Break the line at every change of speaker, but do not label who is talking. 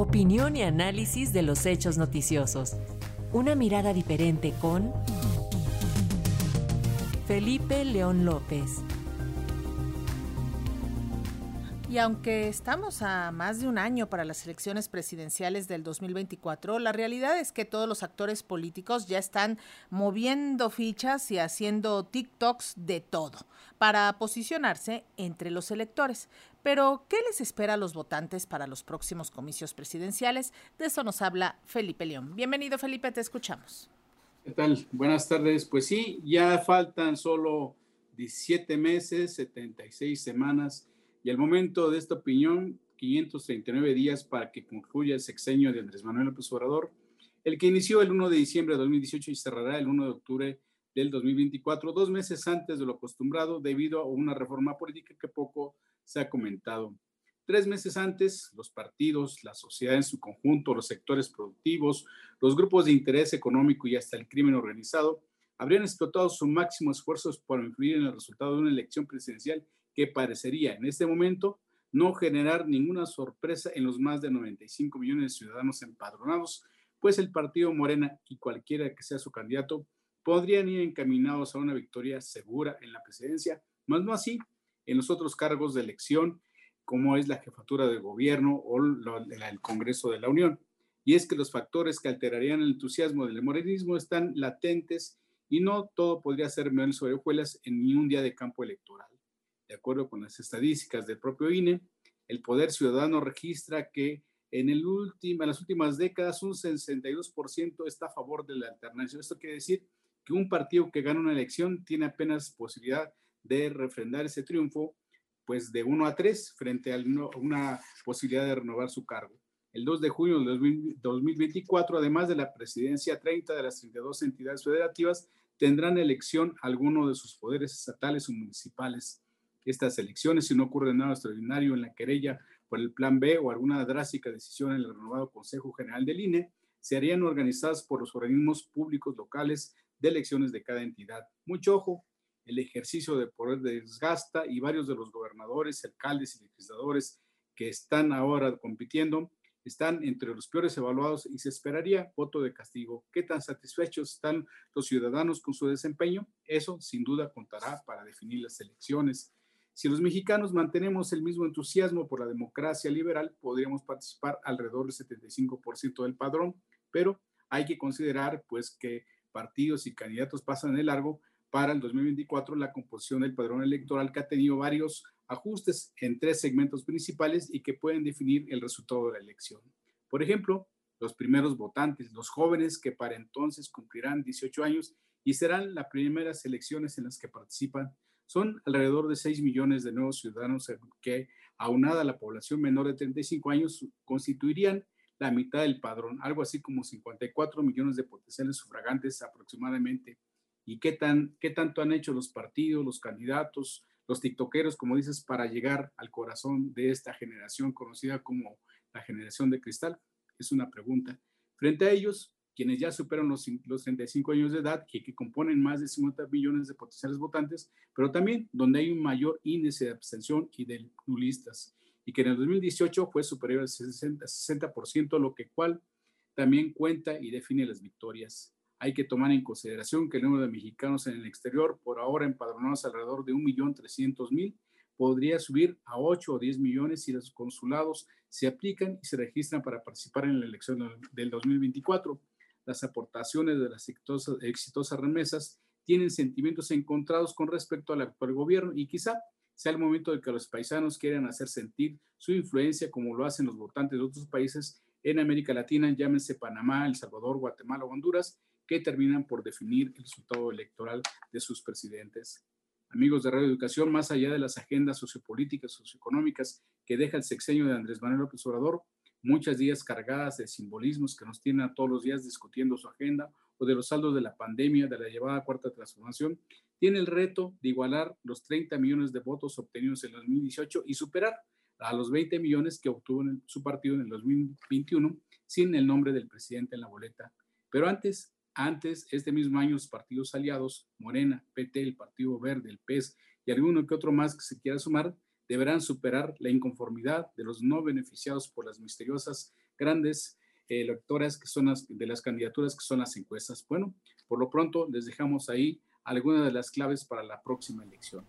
Opinión y análisis de los hechos noticiosos. Una mirada diferente con Felipe León López.
Y aunque estamos a más de un año para las elecciones presidenciales del 2024, la realidad es que todos los actores políticos ya están moviendo fichas y haciendo TikToks de todo para posicionarse entre los electores. Pero, ¿qué les espera a los votantes para los próximos comicios presidenciales? De eso nos habla Felipe León. Bienvenido, Felipe, te escuchamos.
¿Qué tal? Buenas tardes. Pues sí, ya faltan solo 17 meses, 76 semanas y al momento de esta opinión, 539 días para que concluya el sexenio de Andrés Manuel López Obrador, el que inició el 1 de diciembre de 2018 y cerrará el 1 de octubre del 2024, dos meses antes de lo acostumbrado debido a una reforma política que poco se ha comentado. Tres meses antes, los partidos, la sociedad en su conjunto, los sectores productivos, los grupos de interés económico y hasta el crimen organizado habrían explotado su máximo esfuerzos para influir en el resultado de una elección presidencial que parecería en este momento no generar ninguna sorpresa en los más de 95 millones de ciudadanos empadronados, pues el partido Morena y cualquiera que sea su candidato podrían ir encaminados a una victoria segura en la presidencia, más no así en los otros cargos de elección, como es la jefatura de gobierno o el Congreso de la Unión. Y es que los factores que alterarían el entusiasmo del morenismo están latentes y no todo podría ser menos sobre hojuelas en ni un día de campo electoral. De acuerdo con las estadísticas del propio INE, el Poder Ciudadano registra que en, las últimas décadas un 62% está a favor de la alternancia. Esto quiere decir que un partido que gana una elección tiene apenas posibilidad de refrendar ese triunfo, pues de 1 a 3 frente a una posibilidad de renovar su cargo. El 2 de junio de 2024, además de la presidencia, 30 de las 32 entidades federativas tendrán elección alguno de sus poderes estatales o municipales estas elecciones si no ocurre nada extraordinario en la querella por el Plan B o alguna drástica decisión en el renovado Consejo General del INE, se harían organizadas por los organismos públicos locales de elecciones de cada entidad. Mucho ojo, el ejercicio de poder desgasta y varios de los gobernadores, alcaldes y legisladores que están ahora compitiendo están entre los peores evaluados y se esperaría voto de castigo. ¿Qué tan satisfechos están los ciudadanos con su desempeño? Eso sin duda contará para definir las elecciones. Si los mexicanos mantenemos el mismo entusiasmo por la democracia liberal, podríamos participar alrededor del 75% del padrón, pero hay que considerar pues que partidos y candidatos pasan de largo para el 2024 la composición del padrón electoral que ha tenido varios ajustes en tres segmentos principales y que pueden definir el resultado de la elección. Por ejemplo, los primeros votantes, los jóvenes que para entonces cumplirán 18 años y serán las primeras elecciones en las que participan son alrededor de 6 millones de nuevos ciudadanos que, aunada a la población menor de 35 años, constituirían la mitad del padrón, algo así como 54 millones de potenciales sufragantes aproximadamente. ¿Y qué, tan, qué tanto han hecho los partidos, los candidatos, los tiktokeros, como dices, para llegar al corazón de esta generación conocida como la generación de cristal? Es una pregunta. Frente a ellos, quienes ya superan los, los 35 años de edad, que, que componen más de 50 millones de potenciales votantes, pero también donde hay un mayor índice de abstención y de nulistas, y que en el 2018 fue superior al 60%, 60% lo que cual también cuenta y define las victorias. Hay que tomar en consideración que el número de mexicanos en el exterior, por ahora empadronados alrededor de 1.300.000, podría subir a 8 o 10 millones si los consulados se aplican y se registran para participar en la elección del 2024 las aportaciones de las exitosas, remesas tienen sentimientos encontrados con respecto al actual gobierno y quizá sea el momento de que los paisanos quieran hacer sentir su influencia como lo hacen los votantes de otros países en América Latina, llámense Panamá, El Salvador, Guatemala o Honduras, que terminan por definir el resultado electoral de sus presidentes. Amigos de Radio Educación, más allá de las agendas sociopolíticas, socioeconómicas que deja el sexenio de Andrés Manuel López Obrador, muchas días cargadas de simbolismos que nos tienen a todos los días discutiendo su agenda o de los saldos de la pandemia, de la llevada cuarta transformación, tiene el reto de igualar los 30 millones de votos obtenidos en 2018 y superar a los 20 millones que obtuvo en su partido en el 2021 sin el nombre del presidente en la boleta. Pero antes, antes, este mismo año, los partidos aliados, Morena, PT, el Partido Verde, el PES y alguno que otro más que se quiera sumar, deberán superar la inconformidad de los no beneficiados por las misteriosas grandes electoras que son las, de las candidaturas que son las encuestas. Bueno, por lo pronto les dejamos ahí algunas de las claves para la próxima elección.